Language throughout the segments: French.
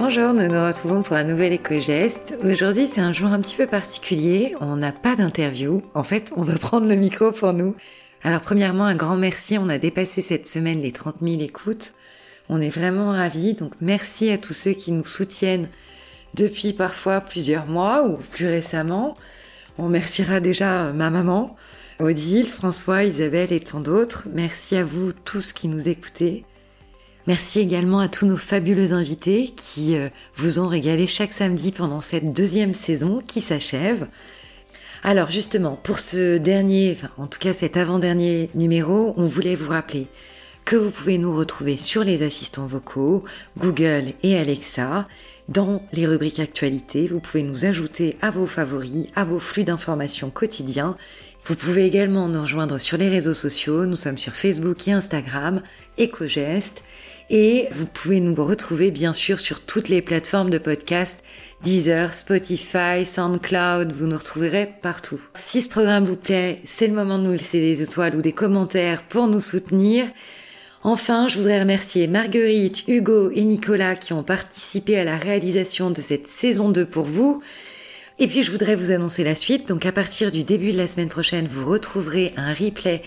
Bonjour, nous nous retrouvons pour un nouvel éco-geste. Aujourd'hui, c'est un jour un petit peu particulier. On n'a pas d'interview. En fait, on va prendre le micro pour nous. Alors, premièrement, un grand merci. On a dépassé cette semaine les 30 000 écoutes. On est vraiment ravis. Donc, merci à tous ceux qui nous soutiennent depuis parfois plusieurs mois ou plus récemment. On remerciera déjà ma maman, Odile, François, Isabelle et tant d'autres. Merci à vous tous qui nous écoutez. Merci également à tous nos fabuleux invités qui euh, vous ont régalé chaque samedi pendant cette deuxième saison qui s'achève. Alors justement, pour ce dernier, en tout cas cet avant-dernier numéro, on voulait vous rappeler que vous pouvez nous retrouver sur les assistants vocaux, Google et Alexa. Dans les rubriques actualités, vous pouvez nous ajouter à vos favoris, à vos flux d'informations quotidiens. Vous pouvez également nous rejoindre sur les réseaux sociaux. Nous sommes sur Facebook et Instagram, EcoGest. Et vous pouvez nous retrouver bien sûr sur toutes les plateformes de podcast, Deezer, Spotify, SoundCloud, vous nous retrouverez partout. Si ce programme vous plaît, c'est le moment de nous laisser des étoiles ou des commentaires pour nous soutenir. Enfin, je voudrais remercier Marguerite, Hugo et Nicolas qui ont participé à la réalisation de cette saison 2 pour vous. Et puis je voudrais vous annoncer la suite. Donc à partir du début de la semaine prochaine, vous retrouverez un replay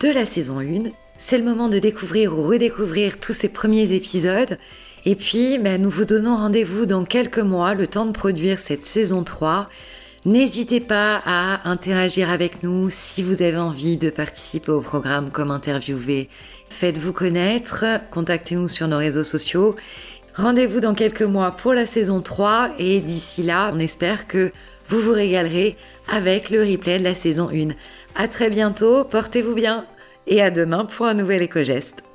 de la saison 1 c'est le moment de découvrir ou redécouvrir tous ces premiers épisodes. Et puis, ben, nous vous donnons rendez-vous dans quelques mois, le temps de produire cette saison 3. N'hésitez pas à interagir avec nous si vous avez envie de participer au programme comme interviewé. Faites-vous connaître, contactez-nous sur nos réseaux sociaux. Rendez-vous dans quelques mois pour la saison 3 et d'ici là, on espère que vous vous régalerez avec le replay de la saison 1. À très bientôt, portez-vous bien et à demain pour un nouvel éco-geste.